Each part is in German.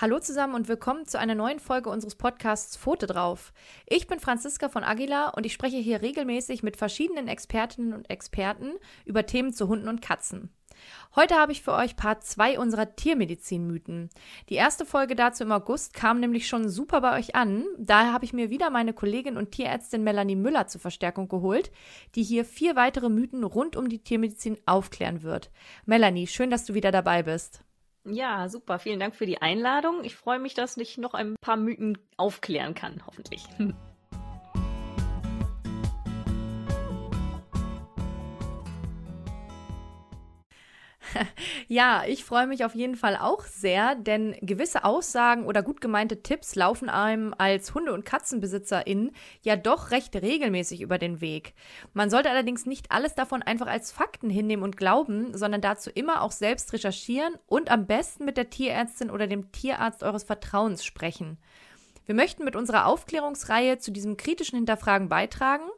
Hallo zusammen und willkommen zu einer neuen Folge unseres Podcasts Pfote drauf. Ich bin Franziska von Aguilar und ich spreche hier regelmäßig mit verschiedenen Expertinnen und Experten über Themen zu Hunden und Katzen. Heute habe ich für euch Part 2 unserer Tiermedizin-Mythen. Die erste Folge dazu im August kam nämlich schon super bei euch an. Daher habe ich mir wieder meine Kollegin und Tierärztin Melanie Müller zur Verstärkung geholt, die hier vier weitere Mythen rund um die Tiermedizin aufklären wird. Melanie, schön, dass du wieder dabei bist. Ja, super. Vielen Dank für die Einladung. Ich freue mich, dass ich noch ein paar Mythen aufklären kann, hoffentlich. Ja, ich freue mich auf jeden Fall auch sehr, denn gewisse Aussagen oder gut gemeinte Tipps laufen einem als Hunde- und Katzenbesitzerin ja doch recht regelmäßig über den Weg. Man sollte allerdings nicht alles davon einfach als Fakten hinnehmen und glauben, sondern dazu immer auch selbst recherchieren und am besten mit der Tierärztin oder dem Tierarzt eures Vertrauens sprechen. Wir möchten mit unserer Aufklärungsreihe zu diesem kritischen Hinterfragen beitragen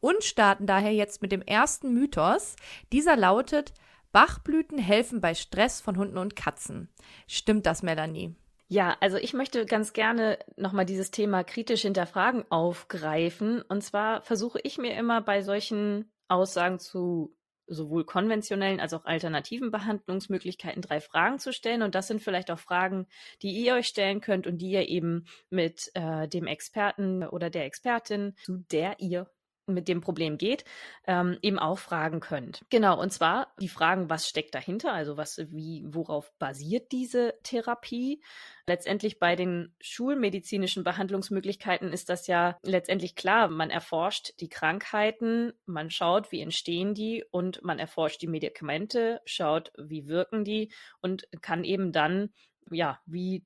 und starten daher jetzt mit dem ersten Mythos. Dieser lautet, Bachblüten helfen bei Stress von Hunden und Katzen. Stimmt das, Melanie? Ja, also ich möchte ganz gerne nochmal dieses Thema kritisch hinterfragen aufgreifen. Und zwar versuche ich mir immer bei solchen Aussagen zu sowohl konventionellen als auch alternativen Behandlungsmöglichkeiten drei Fragen zu stellen. Und das sind vielleicht auch Fragen, die ihr euch stellen könnt und die ihr eben mit äh, dem Experten oder der Expertin, zu der ihr mit dem Problem geht, ähm, eben auch fragen könnt. Genau, und zwar die Fragen, was steckt dahinter, also was, wie, worauf basiert diese Therapie? Letztendlich bei den schulmedizinischen Behandlungsmöglichkeiten ist das ja letztendlich klar. Man erforscht die Krankheiten, man schaut, wie entstehen die und man erforscht die Medikamente, schaut, wie wirken die und kann eben dann ja, wie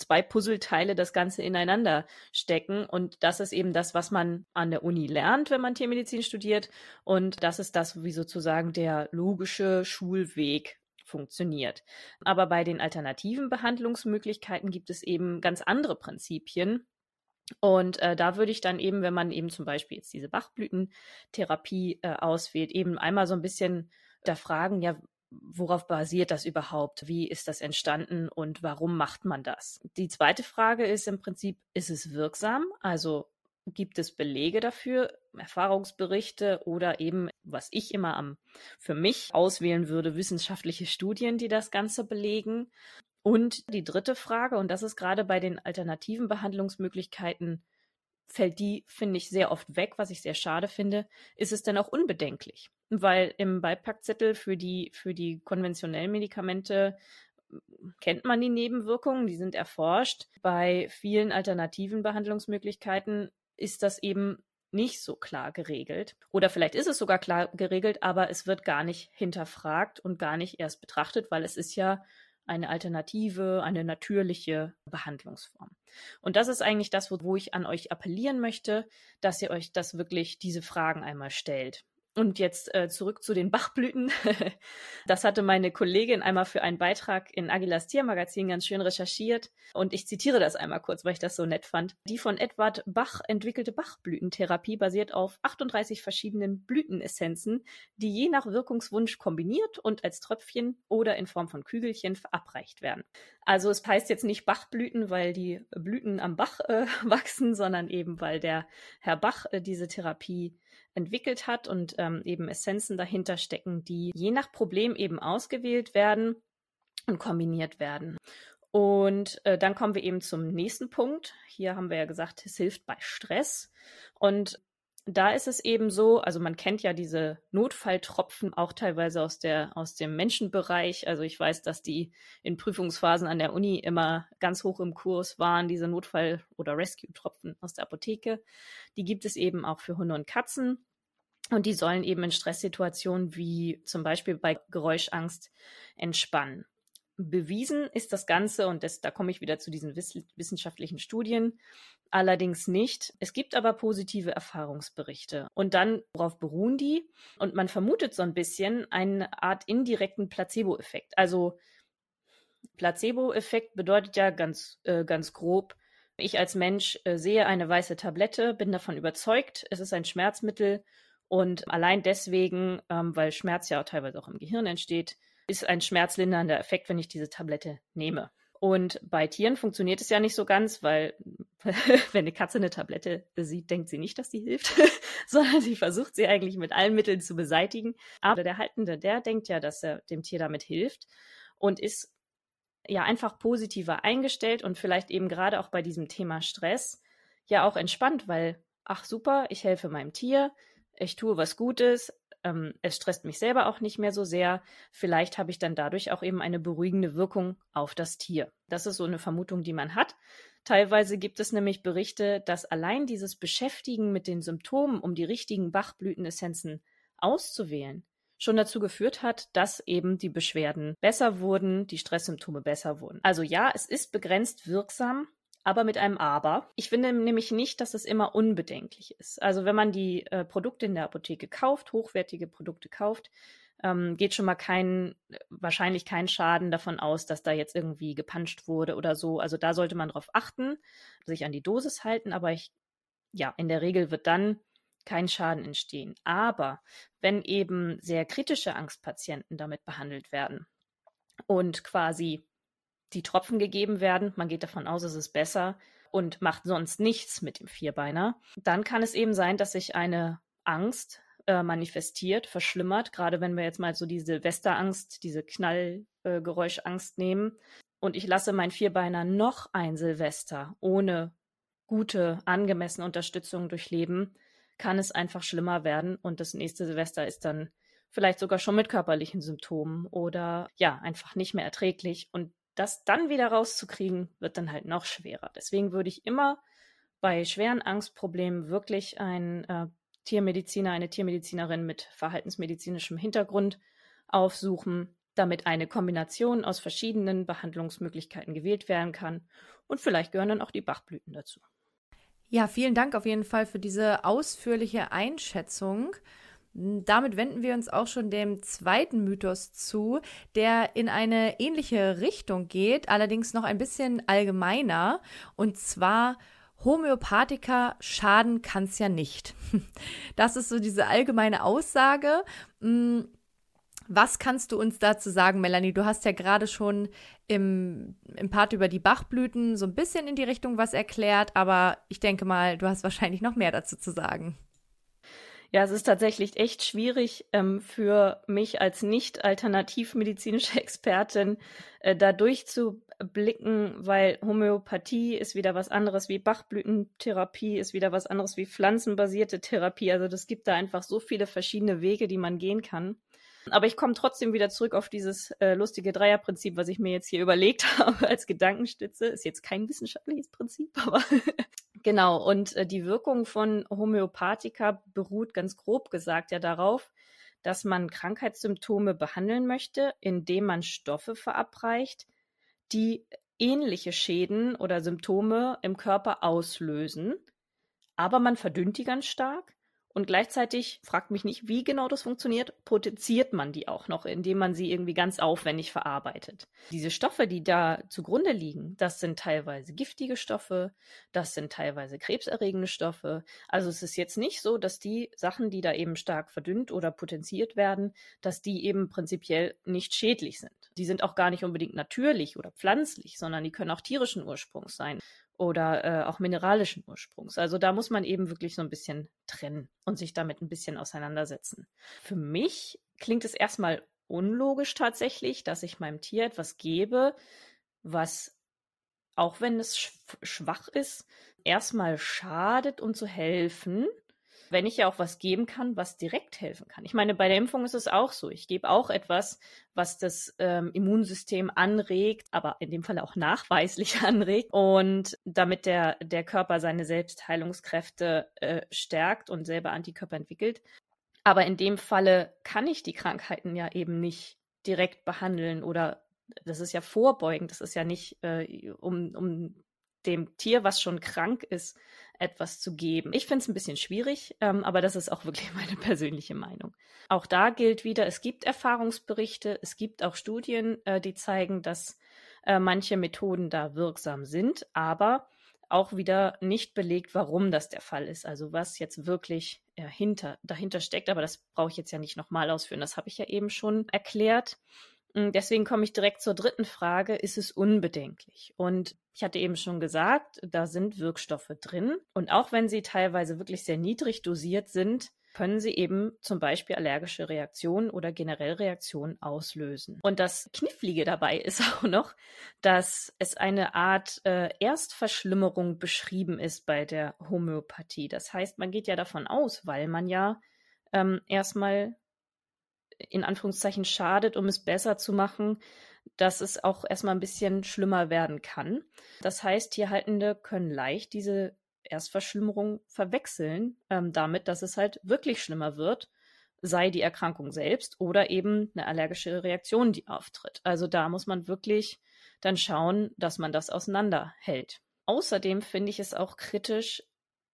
zwei Puzzleteile das Ganze ineinander stecken. Und das ist eben das, was man an der Uni lernt, wenn man Tiermedizin studiert. Und das ist das, wie sozusagen der logische Schulweg funktioniert. Aber bei den alternativen Behandlungsmöglichkeiten gibt es eben ganz andere Prinzipien. Und äh, da würde ich dann eben, wenn man eben zum Beispiel jetzt diese Bachblütentherapie äh, auswählt, eben einmal so ein bisschen da fragen, ja, worauf basiert das überhaupt? Wie ist das entstanden und warum macht man das? Die zweite Frage ist im Prinzip, ist es wirksam? Also gibt es Belege dafür, Erfahrungsberichte oder eben, was ich immer am für mich auswählen würde, wissenschaftliche Studien, die das Ganze belegen? Und die dritte Frage, und das ist gerade bei den alternativen Behandlungsmöglichkeiten fällt die, finde ich, sehr oft weg, was ich sehr schade finde. Ist es denn auch unbedenklich? Weil im Beipackzettel für die, für die konventionellen Medikamente hm, kennt man die Nebenwirkungen, die sind erforscht. Bei vielen alternativen Behandlungsmöglichkeiten ist das eben nicht so klar geregelt. Oder vielleicht ist es sogar klar geregelt, aber es wird gar nicht hinterfragt und gar nicht erst betrachtet, weil es ist ja eine alternative, eine natürliche Behandlungsform. Und das ist eigentlich das, wo, wo ich an euch appellieren möchte, dass ihr euch das wirklich diese Fragen einmal stellt. Und jetzt äh, zurück zu den Bachblüten. das hatte meine Kollegin einmal für einen Beitrag in Agilas Tiermagazin ganz schön recherchiert. Und ich zitiere das einmal kurz, weil ich das so nett fand. Die von Edward Bach entwickelte Bachblütentherapie basiert auf 38 verschiedenen Blütenessenzen, die je nach Wirkungswunsch kombiniert und als Tröpfchen oder in Form von Kügelchen verabreicht werden. Also es heißt jetzt nicht Bachblüten, weil die Blüten am Bach äh, wachsen, sondern eben weil der Herr Bach äh, diese Therapie entwickelt hat und ähm, eben Essenzen dahinter stecken, die je nach Problem eben ausgewählt werden und kombiniert werden. Und äh, dann kommen wir eben zum nächsten Punkt. Hier haben wir ja gesagt, es hilft bei Stress. Und da ist es eben so, also man kennt ja diese Notfalltropfen auch teilweise aus der aus dem Menschenbereich. Also ich weiß, dass die in Prüfungsphasen an der Uni immer ganz hoch im Kurs waren, diese Notfall- oder Rescue-Tropfen aus der Apotheke. Die gibt es eben auch für Hunde und Katzen. Und die sollen eben in Stresssituationen wie zum Beispiel bei Geräuschangst entspannen. Bewiesen ist das Ganze, und das, da komme ich wieder zu diesen wissenschaftlichen Studien, allerdings nicht. Es gibt aber positive Erfahrungsberichte. Und dann, worauf beruhen die? Und man vermutet so ein bisschen eine Art indirekten Placebo-Effekt. Also Placebo-Effekt bedeutet ja ganz, äh, ganz grob, ich als Mensch äh, sehe eine weiße Tablette, bin davon überzeugt, es ist ein Schmerzmittel und allein deswegen, ähm, weil Schmerz ja auch teilweise auch im Gehirn entsteht, ist ein schmerzlindernder Effekt, wenn ich diese Tablette nehme. Und bei Tieren funktioniert es ja nicht so ganz, weil wenn eine Katze eine Tablette sieht, denkt sie nicht, dass die hilft, sondern sie versucht sie eigentlich mit allen Mitteln zu beseitigen. Aber der Haltende, der denkt ja, dass er dem Tier damit hilft und ist ja einfach positiver eingestellt und vielleicht eben gerade auch bei diesem Thema Stress ja auch entspannt, weil, ach super, ich helfe meinem Tier, ich tue was Gutes, ähm, es stresst mich selber auch nicht mehr so sehr. Vielleicht habe ich dann dadurch auch eben eine beruhigende Wirkung auf das Tier. Das ist so eine Vermutung, die man hat. Teilweise gibt es nämlich Berichte, dass allein dieses Beschäftigen mit den Symptomen, um die richtigen Bachblütenessenzen auszuwählen, schon dazu geführt hat, dass eben die Beschwerden besser wurden, die Stresssymptome besser wurden. Also ja, es ist begrenzt wirksam, aber mit einem Aber. Ich finde nämlich nicht, dass es immer unbedenklich ist. Also wenn man die äh, Produkte in der Apotheke kauft, hochwertige Produkte kauft, ähm, geht schon mal kein, wahrscheinlich kein Schaden davon aus, dass da jetzt irgendwie gepanscht wurde oder so. Also da sollte man darauf achten, sich an die Dosis halten, aber ich, ja, in der Regel wird dann kein Schaden entstehen. Aber wenn eben sehr kritische Angstpatienten damit behandelt werden und quasi die Tropfen gegeben werden, man geht davon aus, es ist besser und macht sonst nichts mit dem Vierbeiner, dann kann es eben sein, dass sich eine Angst äh, manifestiert, verschlimmert, gerade wenn wir jetzt mal so diese Silvesterangst, diese Knallgeräuschangst äh, nehmen. Und ich lasse mein Vierbeiner noch ein Silvester ohne gute, angemessene Unterstützung durchleben, kann es einfach schlimmer werden. Und das nächste Silvester ist dann vielleicht sogar schon mit körperlichen Symptomen oder ja, einfach nicht mehr erträglich. Und das dann wieder rauszukriegen, wird dann halt noch schwerer. Deswegen würde ich immer bei schweren Angstproblemen wirklich einen äh, Tiermediziner, eine Tiermedizinerin mit verhaltensmedizinischem Hintergrund aufsuchen, damit eine Kombination aus verschiedenen Behandlungsmöglichkeiten gewählt werden kann. Und vielleicht gehören dann auch die Bachblüten dazu. Ja, vielen Dank auf jeden Fall für diese ausführliche Einschätzung. Damit wenden wir uns auch schon dem zweiten Mythos zu, der in eine ähnliche Richtung geht, allerdings noch ein bisschen allgemeiner. Und zwar Homöopathika schaden kann es ja nicht. Das ist so diese allgemeine Aussage. Hm, was kannst du uns dazu sagen, Melanie? Du hast ja gerade schon im, im Part über die Bachblüten so ein bisschen in die Richtung was erklärt, aber ich denke mal, du hast wahrscheinlich noch mehr dazu zu sagen. Ja, es ist tatsächlich echt schwierig ähm, für mich als nicht alternativmedizinische Expertin äh, da durchzublicken, weil Homöopathie ist wieder was anderes wie Bachblütentherapie, ist wieder was anderes wie pflanzenbasierte Therapie. Also das gibt da einfach so viele verschiedene Wege, die man gehen kann. Aber ich komme trotzdem wieder zurück auf dieses äh, lustige Dreierprinzip, was ich mir jetzt hier überlegt habe als Gedankenstütze. Ist jetzt kein wissenschaftliches Prinzip, aber genau. Und äh, die Wirkung von Homöopathika beruht ganz grob gesagt ja darauf, dass man Krankheitssymptome behandeln möchte, indem man Stoffe verabreicht, die ähnliche Schäden oder Symptome im Körper auslösen. Aber man verdünnt die ganz stark und gleichzeitig, fragt mich nicht, wie genau das funktioniert, potenziert man die auch noch, indem man sie irgendwie ganz aufwendig verarbeitet. Diese Stoffe, die da zugrunde liegen, das sind teilweise giftige Stoffe, das sind teilweise krebserregende Stoffe. Also es ist jetzt nicht so, dass die Sachen, die da eben stark verdünnt oder potenziert werden, dass die eben prinzipiell nicht schädlich sind. Die sind auch gar nicht unbedingt natürlich oder pflanzlich, sondern die können auch tierischen Ursprungs sein oder äh, auch mineralischen Ursprungs. Also da muss man eben wirklich so ein bisschen trennen und sich damit ein bisschen auseinandersetzen. Für mich klingt es erstmal unlogisch tatsächlich, dass ich meinem Tier etwas gebe, was, auch wenn es schwach ist, erstmal schadet, um zu helfen wenn ich ja auch was geben kann, was direkt helfen kann. Ich meine, bei der Impfung ist es auch so. Ich gebe auch etwas, was das ähm, Immunsystem anregt, aber in dem Fall auch nachweislich anregt und damit der, der Körper seine Selbstheilungskräfte äh, stärkt und selber Antikörper entwickelt. Aber in dem Falle kann ich die Krankheiten ja eben nicht direkt behandeln oder das ist ja vorbeugend, das ist ja nicht äh, um, um dem Tier, was schon krank ist, etwas zu geben. Ich finde es ein bisschen schwierig, ähm, aber das ist auch wirklich meine persönliche Meinung. Auch da gilt wieder, es gibt Erfahrungsberichte, es gibt auch Studien, äh, die zeigen, dass äh, manche Methoden da wirksam sind, aber auch wieder nicht belegt, warum das der Fall ist. Also was jetzt wirklich äh, hinter, dahinter steckt, aber das brauche ich jetzt ja nicht nochmal ausführen. Das habe ich ja eben schon erklärt. Hm, deswegen komme ich direkt zur dritten Frage. Ist es unbedenklich? Und ich hatte eben schon gesagt, da sind Wirkstoffe drin. Und auch wenn sie teilweise wirklich sehr niedrig dosiert sind, können sie eben zum Beispiel allergische Reaktionen oder generell Reaktionen auslösen. Und das Knifflige dabei ist auch noch, dass es eine Art äh, Erstverschlimmerung beschrieben ist bei der Homöopathie. Das heißt, man geht ja davon aus, weil man ja ähm, erstmal in Anführungszeichen schadet, um es besser zu machen, dass es auch erstmal ein bisschen schlimmer werden kann. Das heißt, Tierhaltende können leicht diese Erstverschlimmerung verwechseln ähm, damit, dass es halt wirklich schlimmer wird, sei die Erkrankung selbst oder eben eine allergische Reaktion, die auftritt. Also da muss man wirklich dann schauen, dass man das auseinanderhält. Außerdem finde ich es auch kritisch,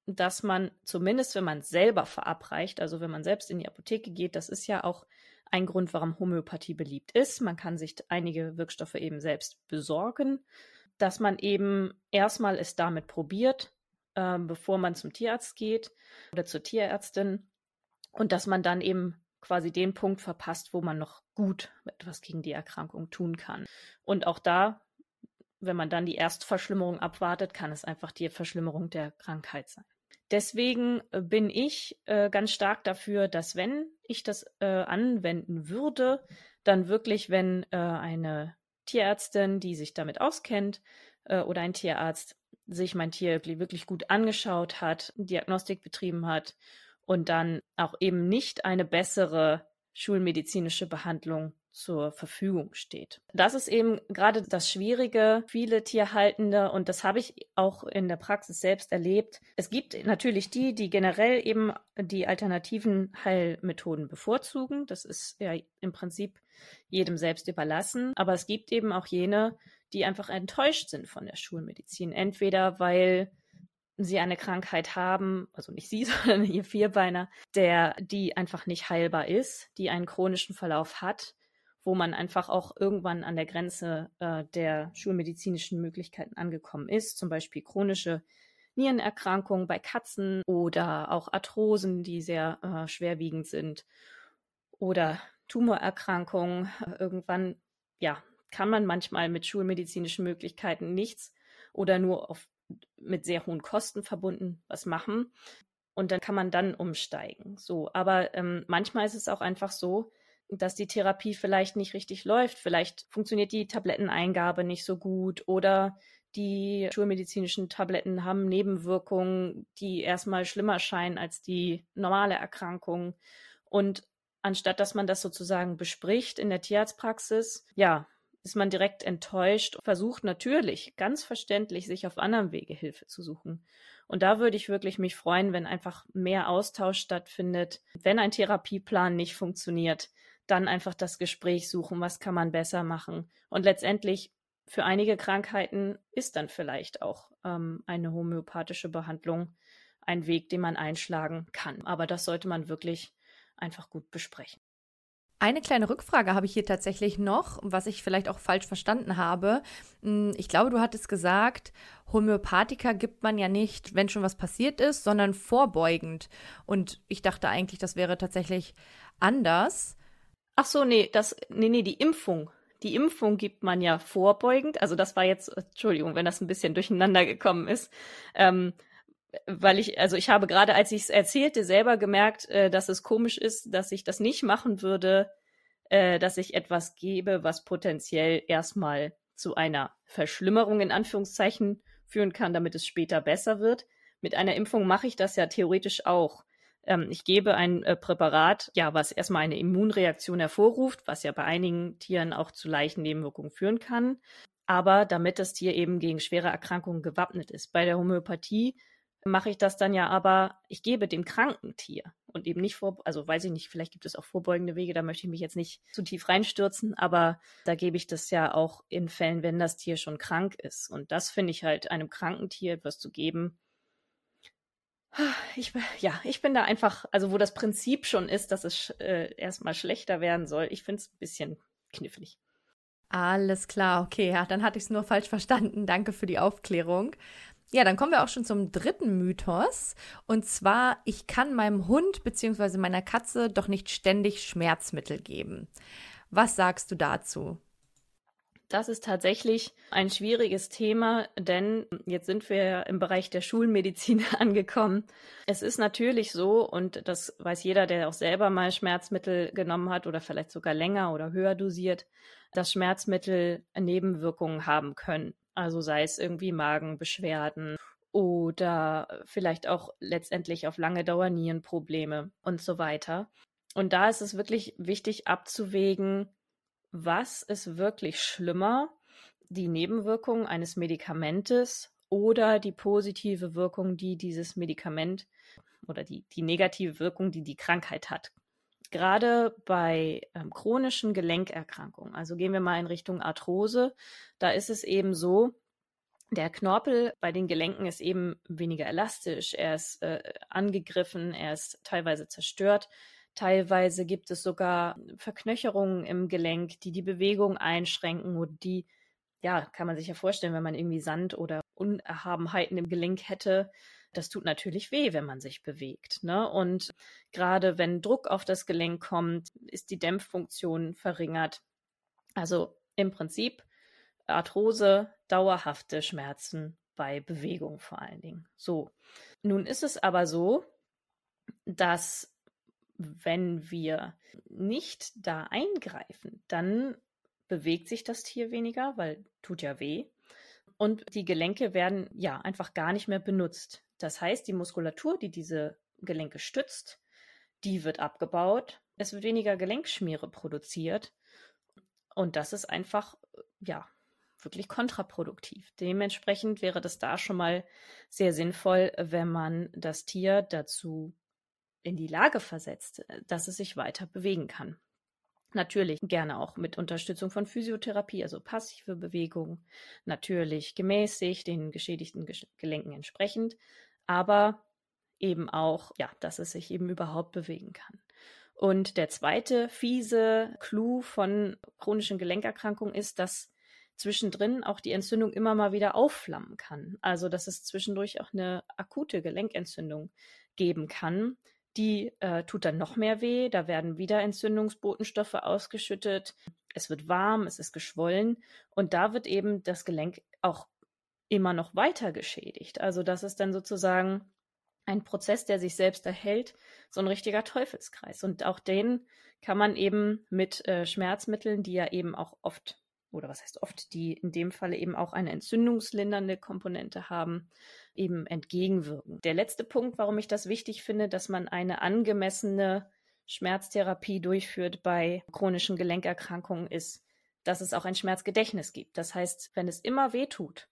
dass man zumindest, wenn man selber verabreicht, also wenn man selbst in die Apotheke geht, das ist ja auch ein Grund, warum Homöopathie beliebt ist. Man kann sich einige Wirkstoffe eben selbst besorgen, dass man eben erstmal es damit probiert, ähm, bevor man zum Tierarzt geht oder zur Tierärztin und dass man dann eben quasi den Punkt verpasst, wo man noch gut etwas gegen die Erkrankung tun kann. Und auch da, wenn man dann die Erstverschlimmerung abwartet, kann es einfach die Verschlimmerung der Krankheit sein. Deswegen äh, bin ich äh, ganz stark dafür, dass wenn ich das äh, anwenden würde, dann wirklich, wenn äh, eine Tierärztin, die sich damit auskennt, äh, oder ein Tierarzt sich mein Tier wirklich gut angeschaut hat, Diagnostik betrieben hat und dann auch eben nicht eine bessere schulmedizinische Behandlung zur Verfügung steht. Das ist eben gerade das Schwierige. Viele Tierhaltende, und das habe ich auch in der Praxis selbst erlebt, es gibt natürlich die, die generell eben die alternativen Heilmethoden bevorzugen. Das ist ja im Prinzip jedem selbst überlassen. Aber es gibt eben auch jene, die einfach enttäuscht sind von der Schulmedizin. Entweder weil sie eine Krankheit haben, also nicht sie, sondern ihr Vierbeiner, der, die einfach nicht heilbar ist, die einen chronischen Verlauf hat, wo man einfach auch irgendwann an der Grenze äh, der schulmedizinischen Möglichkeiten angekommen ist, zum Beispiel chronische Nierenerkrankungen bei Katzen oder auch Arthrosen, die sehr äh, schwerwiegend sind oder Tumorerkrankungen. Irgendwann, ja, kann man manchmal mit schulmedizinischen Möglichkeiten nichts oder nur auf, mit sehr hohen Kosten verbunden was machen. Und dann kann man dann umsteigen. So, aber ähm, manchmal ist es auch einfach so, dass die Therapie vielleicht nicht richtig läuft. Vielleicht funktioniert die Tabletteneingabe nicht so gut oder die schulmedizinischen Tabletten haben Nebenwirkungen, die erstmal schlimmer scheinen als die normale Erkrankung. Und anstatt dass man das sozusagen bespricht in der Tierarztpraxis, ja, ist man direkt enttäuscht, versucht natürlich ganz verständlich, sich auf anderem Wege Hilfe zu suchen. Und da würde ich wirklich mich freuen, wenn einfach mehr Austausch stattfindet. Wenn ein Therapieplan nicht funktioniert, dann einfach das Gespräch suchen, was kann man besser machen. Und letztendlich für einige Krankheiten ist dann vielleicht auch ähm, eine homöopathische Behandlung ein Weg, den man einschlagen kann. Aber das sollte man wirklich einfach gut besprechen. Eine kleine Rückfrage habe ich hier tatsächlich noch, was ich vielleicht auch falsch verstanden habe. Hm, ich glaube, du hattest gesagt, Homöopathika gibt man ja nicht, wenn schon was passiert ist, sondern vorbeugend. Und ich dachte eigentlich, das wäre tatsächlich anders. Ach so, nee, das, nee, nee, die Impfung. Die Impfung gibt man ja vorbeugend. Also das war jetzt, Entschuldigung, wenn das ein bisschen durcheinander gekommen ist. Ähm, weil ich, also ich habe gerade, als ich es erzählte, selber gemerkt, äh, dass es komisch ist, dass ich das nicht machen würde, äh, dass ich etwas gebe, was potenziell erstmal zu einer Verschlimmerung in Anführungszeichen führen kann, damit es später besser wird. Mit einer Impfung mache ich das ja theoretisch auch. Ähm, ich gebe ein äh, Präparat, ja, was erstmal eine Immunreaktion hervorruft, was ja bei einigen Tieren auch zu leichten Nebenwirkungen führen kann. Aber damit das Tier eben gegen schwere Erkrankungen gewappnet ist. Bei der Homöopathie mache ich das dann ja aber, ich gebe dem kranken Tier und eben nicht vor, also weiß ich nicht, vielleicht gibt es auch vorbeugende Wege, da möchte ich mich jetzt nicht zu tief reinstürzen, aber da gebe ich das ja auch in Fällen, wenn das Tier schon krank ist. Und das finde ich halt einem kranken Tier etwas zu geben. Ich, ja, ich bin da einfach, also wo das Prinzip schon ist, dass es äh, erstmal schlechter werden soll, ich finde es ein bisschen knifflig. Alles klar, okay, ja, dann hatte ich es nur falsch verstanden. Danke für die Aufklärung. Ja, dann kommen wir auch schon zum dritten Mythos. Und zwar, ich kann meinem Hund bzw. meiner Katze doch nicht ständig Schmerzmittel geben. Was sagst du dazu? Das ist tatsächlich ein schwieriges Thema, denn jetzt sind wir im Bereich der Schulmedizin angekommen. Es ist natürlich so, und das weiß jeder, der auch selber mal Schmerzmittel genommen hat oder vielleicht sogar länger oder höher dosiert, dass Schmerzmittel Nebenwirkungen haben können. Also sei es irgendwie Magenbeschwerden oder vielleicht auch letztendlich auf lange Dauer Nierenprobleme und so weiter. Und da ist es wirklich wichtig abzuwägen, was ist wirklich schlimmer, die Nebenwirkung eines Medikamentes oder die positive Wirkung, die dieses Medikament oder die, die negative Wirkung, die die Krankheit hat. Gerade bei ähm, chronischen Gelenkerkrankungen, also gehen wir mal in Richtung Arthrose, da ist es eben so, der Knorpel bei den Gelenken ist eben weniger elastisch, er ist äh, angegriffen, er ist teilweise zerstört. Teilweise gibt es sogar Verknöcherungen im Gelenk, die die Bewegung einschränken und die, ja, kann man sich ja vorstellen, wenn man irgendwie Sand oder Unerhabenheiten im Gelenk hätte. Das tut natürlich weh, wenn man sich bewegt. Ne? Und gerade wenn Druck auf das Gelenk kommt, ist die Dämpffunktion verringert. Also im Prinzip Arthrose, dauerhafte Schmerzen bei Bewegung vor allen Dingen. So. Nun ist es aber so, dass wenn wir nicht da eingreifen, dann bewegt sich das Tier weniger, weil tut ja weh. Und die Gelenke werden ja einfach gar nicht mehr benutzt. Das heißt, die Muskulatur, die diese Gelenke stützt, die wird abgebaut. Es wird weniger Gelenkschmiere produziert. Und das ist einfach, ja, wirklich kontraproduktiv. Dementsprechend wäre das da schon mal sehr sinnvoll, wenn man das Tier dazu in die Lage versetzt, äh, dass es sich weiter bewegen kann. Natürlich gerne auch mit Unterstützung von Physiotherapie, also passive Bewegung, natürlich gemäßigt, den geschädigten Gelenken entsprechend, aber eben auch, ja, dass es sich eben überhaupt bewegen kann. Und der zweite fiese Clou von chronischen Gelenkerkrankungen ist, dass zwischendrin auch die Entzündung immer mal wieder aufflammen kann. Also, dass es zwischendurch auch eine akute Gelenkentzündung geben kann, die äh, tut dann noch mehr weh. Da werden wieder Entzündungsbotenstoffe ausgeschüttet. Es wird warm, es ist geschwollen. Und da wird eben das Gelenk auch immer noch weiter geschädigt. Also das ist dann sozusagen ein Prozess, der sich selbst erhält, so ein richtiger Teufelskreis. Und auch den kann man eben mit äh, Schmerzmitteln, die ja eben auch oft oder was heißt oft, die in dem Falle eben auch eine entzündungslindernde Komponente haben, eben entgegenwirken. Der letzte Punkt, warum ich das wichtig finde, dass man eine angemessene Schmerztherapie durchführt bei chronischen Gelenkerkrankungen, ist, dass es auch ein Schmerzgedächtnis gibt. Das heißt, wenn es immer weh tut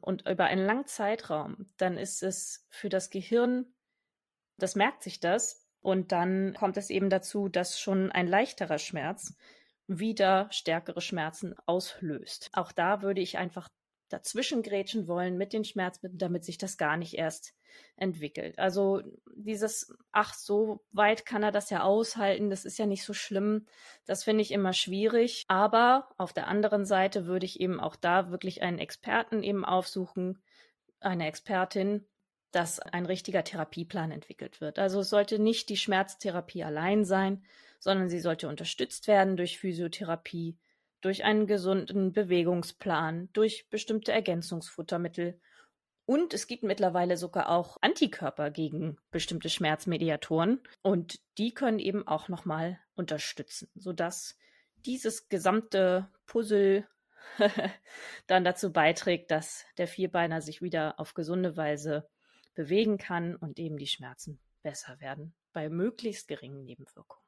und über einen langen Zeitraum, dann ist es für das Gehirn, das merkt sich das, und dann kommt es eben dazu, dass schon ein leichterer Schmerz wieder stärkere Schmerzen auslöst. Auch da würde ich einfach dazwischen grätschen wollen mit den Schmerzmitteln, damit sich das gar nicht erst entwickelt. Also dieses, ach, so weit kann er das ja aushalten, das ist ja nicht so schlimm, das finde ich immer schwierig. Aber auf der anderen Seite würde ich eben auch da wirklich einen Experten eben aufsuchen, eine Expertin, dass ein richtiger Therapieplan entwickelt wird. Also es sollte nicht die Schmerztherapie allein sein, sondern sie sollte unterstützt werden durch Physiotherapie, durch einen gesunden Bewegungsplan, durch bestimmte Ergänzungsfuttermittel. Und es gibt mittlerweile sogar auch Antikörper gegen bestimmte Schmerzmediatoren und die können eben auch nochmal unterstützen, sodass dieses gesamte Puzzle dann dazu beiträgt, dass der Vierbeiner sich wieder auf gesunde Weise bewegen kann und eben die Schmerzen besser werden bei möglichst geringen Nebenwirkungen.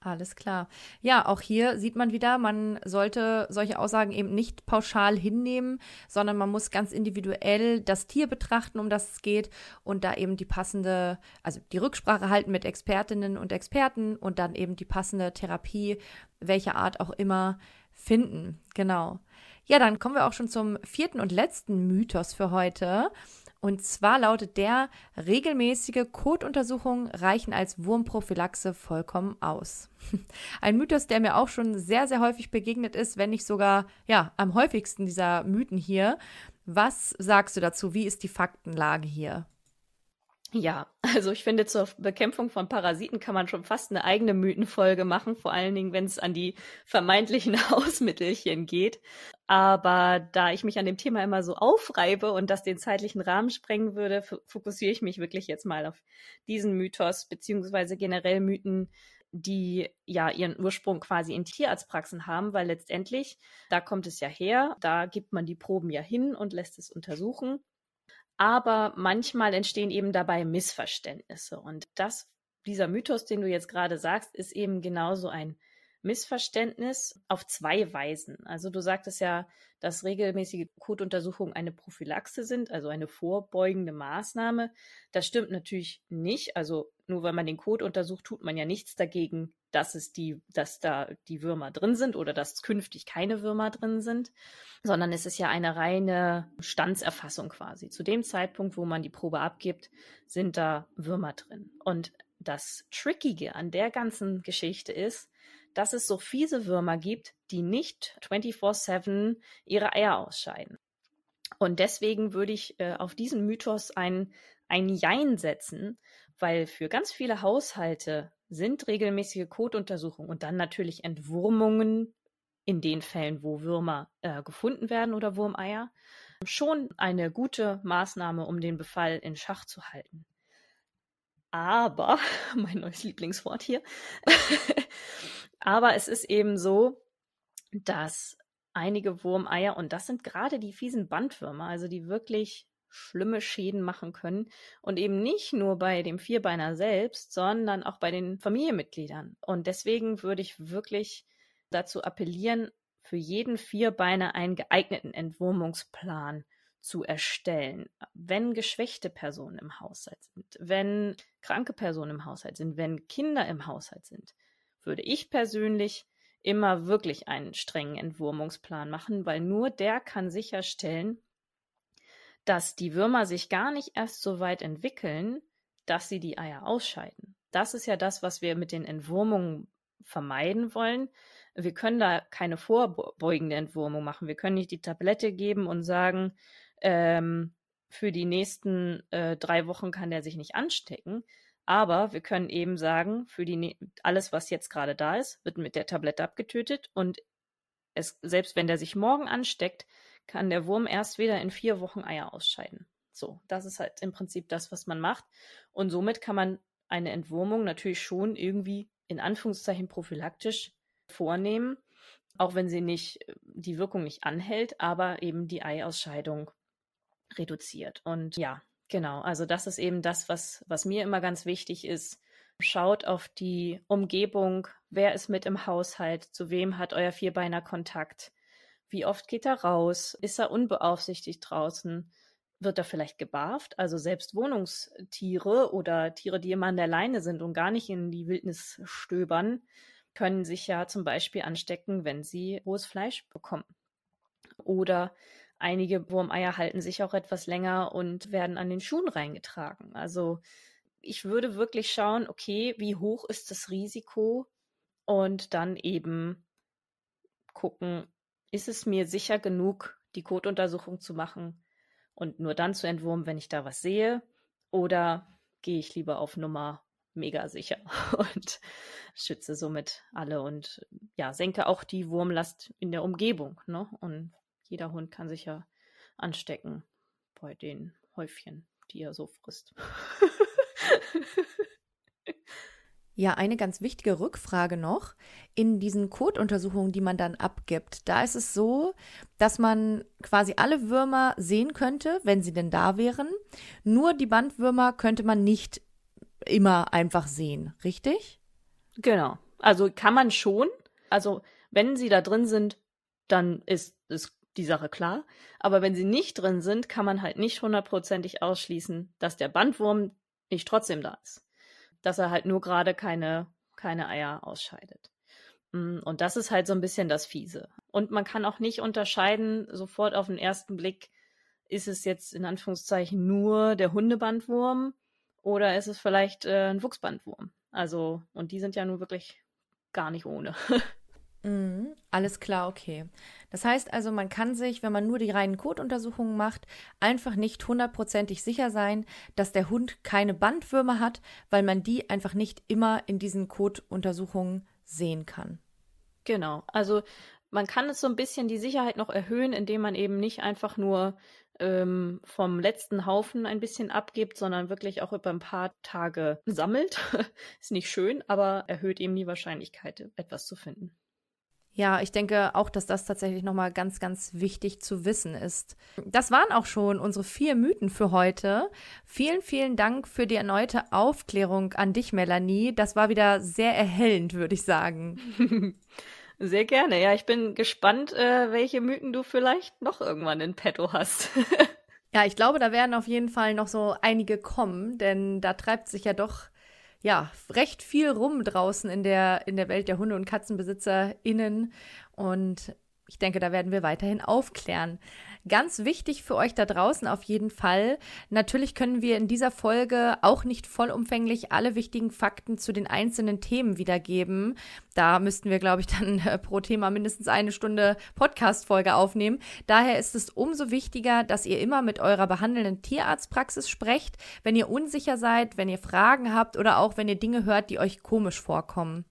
Alles klar. Ja, auch hier sieht man wieder, man sollte solche Aussagen eben nicht pauschal hinnehmen, sondern man muss ganz individuell das Tier betrachten, um das es geht und da eben die passende, also die Rücksprache halten mit Expertinnen und Experten und dann eben die passende Therapie, welcher Art auch immer, finden. Genau. Ja, dann kommen wir auch schon zum vierten und letzten Mythos für heute. Und zwar lautet der, regelmäßige Kotuntersuchungen reichen als Wurmprophylaxe vollkommen aus. Ein Mythos, der mir auch schon sehr, sehr häufig begegnet ist, wenn nicht sogar, ja, am häufigsten dieser Mythen hier. Was sagst du dazu? Wie ist die Faktenlage hier? Ja, also ich finde, zur Bekämpfung von Parasiten kann man schon fast eine eigene Mythenfolge machen, vor allen Dingen, wenn es an die vermeintlichen Hausmittelchen geht. Aber da ich mich an dem Thema immer so aufreibe und das den zeitlichen Rahmen sprengen würde, fokussiere ich mich wirklich jetzt mal auf diesen Mythos, beziehungsweise generell Mythen, die ja ihren Ursprung quasi in Tierarztpraxen haben, weil letztendlich, da kommt es ja her, da gibt man die Proben ja hin und lässt es untersuchen aber manchmal entstehen eben dabei Missverständnisse. Und das, dieser Mythos, den du jetzt gerade sagst, ist eben genauso ein Missverständnis auf zwei Weisen. Also du sagtest ja, dass regelmäßige Kotuntersuchungen eine Prophylaxe sind, also eine vorbeugende Maßnahme. Das stimmt natürlich nicht. Also nur weil man den Kot untersucht, tut man ja nichts dagegen, dass es die, dass da die Würmer drin sind oder dass künftig keine Würmer drin sind, sondern es ist ja eine reine Standserfassung quasi. Zu dem Zeitpunkt, wo man die Probe abgibt, sind da Würmer drin. Und das Trickige an der ganzen Geschichte ist, dass es so fiese Würmer gibt, die nicht 24-7 ihre Eier ausscheiden. Und deswegen würde ich äh, auf diesen Mythos ein, ein Jein setzen, weil für ganz viele Haushalte sind regelmäßige Kotuntersuchungen und dann natürlich Entwurmungen in den Fällen, wo Würmer äh, gefunden werden oder Wurmeier, schon eine gute Maßnahme, um den Befall in Schach zu halten. Aber, mein neues Lieblingswort hier, aber es ist eben so, dass einige Wurmeier, und das sind gerade die fiesen Bandwürmer, also die wirklich schlimme Schäden machen können und eben nicht nur bei dem Vierbeiner selbst, sondern auch bei den Familienmitgliedern. Und deswegen würde ich wirklich dazu appellieren, für jeden Vierbeiner einen geeigneten Entwurmungsplan zu erstellen. Wenn geschwächte Personen im Haushalt sind, wenn kranke Personen im Haushalt sind, wenn Kinder im Haushalt sind, würde ich persönlich immer wirklich einen strengen Entwurmungsplan machen, weil nur der kann sicherstellen, dass die Würmer sich gar nicht erst so weit entwickeln, dass sie die Eier ausscheiden. Das ist ja das, was wir mit den Entwurmungen vermeiden wollen. Wir können da keine vorbeugende Entwurmung machen. Wir können nicht die Tablette geben und sagen, ähm, für die nächsten äh, drei Wochen kann der sich nicht anstecken. Aber wir können eben sagen, für die alles, was jetzt gerade da ist, wird mit der Tablette abgetötet und es, selbst wenn der sich morgen ansteckt, kann der Wurm erst wieder in vier Wochen Eier ausscheiden. So, das ist halt im Prinzip das, was man macht. Und somit kann man eine Entwurmung natürlich schon irgendwie in Anführungszeichen prophylaktisch vornehmen, auch wenn sie nicht die Wirkung nicht anhält, aber eben die Eiausscheidung reduziert. Und ja, genau, also das ist eben das, was, was mir immer ganz wichtig ist. Schaut auf die Umgebung, wer ist mit im Haushalt, zu wem hat euer Vierbeiner Kontakt, wie oft geht er raus, ist er unbeaufsichtigt draußen, wird er vielleicht gebarft, also selbst Wohnungstiere oder Tiere, die immer an der Leine sind und gar nicht in die Wildnis stöbern, können sich ja zum Beispiel anstecken, wenn sie rohes Fleisch bekommen. Oder einige Wurmeier halten sich auch etwas länger und werden an den Schuhen reingetragen. Also ich würde wirklich schauen, okay, wie hoch ist das Risiko und dann eben gucken, ist es mir sicher genug, die Kotuntersuchung zu machen und nur dann zu entwurmen, wenn ich da was sehe? Oder gehe ich lieber auf Nummer mega sicher und schütze somit alle und ja, senke auch die Wurmlast in der Umgebung. Ne? Und jeder Hund kann sich ja anstecken bei den Häufchen, die er so frisst. Ja, eine ganz wichtige Rückfrage noch. In diesen Kotuntersuchungen, die man dann abgibt, da ist es so, dass man quasi alle Würmer sehen könnte, wenn sie denn da wären. Nur die Bandwürmer könnte man nicht immer einfach sehen, richtig? Genau. Also kann man schon. Also wenn sie da drin sind, dann ist, ist die Sache klar. Aber wenn sie nicht drin sind, kann man halt nicht hundertprozentig ausschließen, dass der Bandwurm nicht trotzdem da ist dass er halt nur gerade keine, keine Eier ausscheidet. Mm, und das ist halt so ein bisschen das Fiese. Und man kann auch nicht unterscheiden, sofort auf den ersten Blick, ist es jetzt in Anführungszeichen nur der Hundebandwurm oder ist es vielleicht äh, ein Wuchsbandwurm? Also, und die sind ja nun wirklich gar nicht ohne. Mhm, alles klar, okay. Das heißt also, man kann sich, wenn man nur die reinen Kotuntersuchungen macht, einfach nicht hundertprozentig sicher sein, dass der Hund keine Bandwürmer hat, weil man die einfach nicht immer in diesen Kotuntersuchungen sehen kann. Genau. Also man kann es so ein bisschen die Sicherheit noch erhöhen, indem man eben nicht einfach nur ähm, vom letzten Haufen ein bisschen abgibt, sondern wirklich auch über ein paar Tage sammelt. Ist nicht schön, aber erhöht eben die Wahrscheinlichkeit, etwas zu finden. Ja, ich denke auch, dass das tatsächlich nochmal ganz, ganz wichtig zu wissen ist. Das waren auch schon unsere vier Mythen für heute. Vielen, vielen Dank für die erneute Aufklärung an dich, Melanie. Das war wieder sehr erhellend, würde ich sagen. Sehr gerne. Ja, ich bin gespannt, äh, welche Mythen du vielleicht noch irgendwann in petto hast. ja, ich glaube, da werden auf jeden Fall noch so einige kommen, denn da treibt sich ja doch ja, recht viel rum draußen in der, in der Welt der Hunde- und KatzenbesitzerInnen. Und ich denke, da werden wir weiterhin aufklären. Ganz wichtig für euch da draußen auf jeden Fall. Natürlich können wir in dieser Folge auch nicht vollumfänglich alle wichtigen Fakten zu den einzelnen Themen wiedergeben. Da müssten wir, glaube ich, dann äh, pro Thema mindestens eine Stunde Podcast-Folge aufnehmen. Daher ist es umso wichtiger, dass ihr immer mit eurer behandelnden Tierarztpraxis sprecht, wenn ihr unsicher seid, wenn ihr Fragen habt oder auch wenn ihr Dinge hört, die euch komisch vorkommen.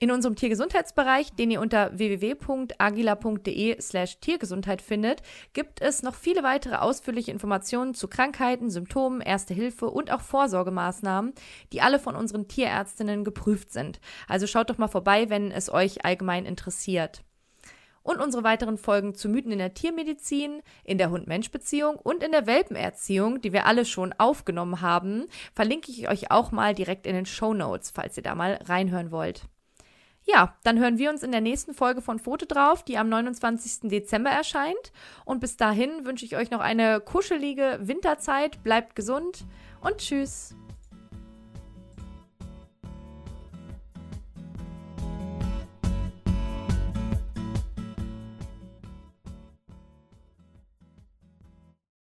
In unserem Tiergesundheitsbereich, den ihr unter www.agila.de slash Tiergesundheit findet, gibt es noch viele weitere ausführliche Informationen zu Krankheiten, Symptomen, Erste Hilfe und auch Vorsorgemaßnahmen, die alle von unseren Tierärztinnen geprüft sind. Also schaut doch mal vorbei, wenn es euch allgemein interessiert. Und unsere weiteren Folgen zu Mythen in der Tiermedizin, in der Hund-Mensch-Beziehung und in der Welpenerziehung, die wir alle schon aufgenommen haben, verlinke ich euch auch mal direkt in den Show Notes, falls ihr da mal reinhören wollt. Ja, dann hören wir uns in der nächsten Folge von Foto drauf, die am 29. Dezember erscheint. Und bis dahin wünsche ich euch noch eine kuschelige Winterzeit. Bleibt gesund und tschüss.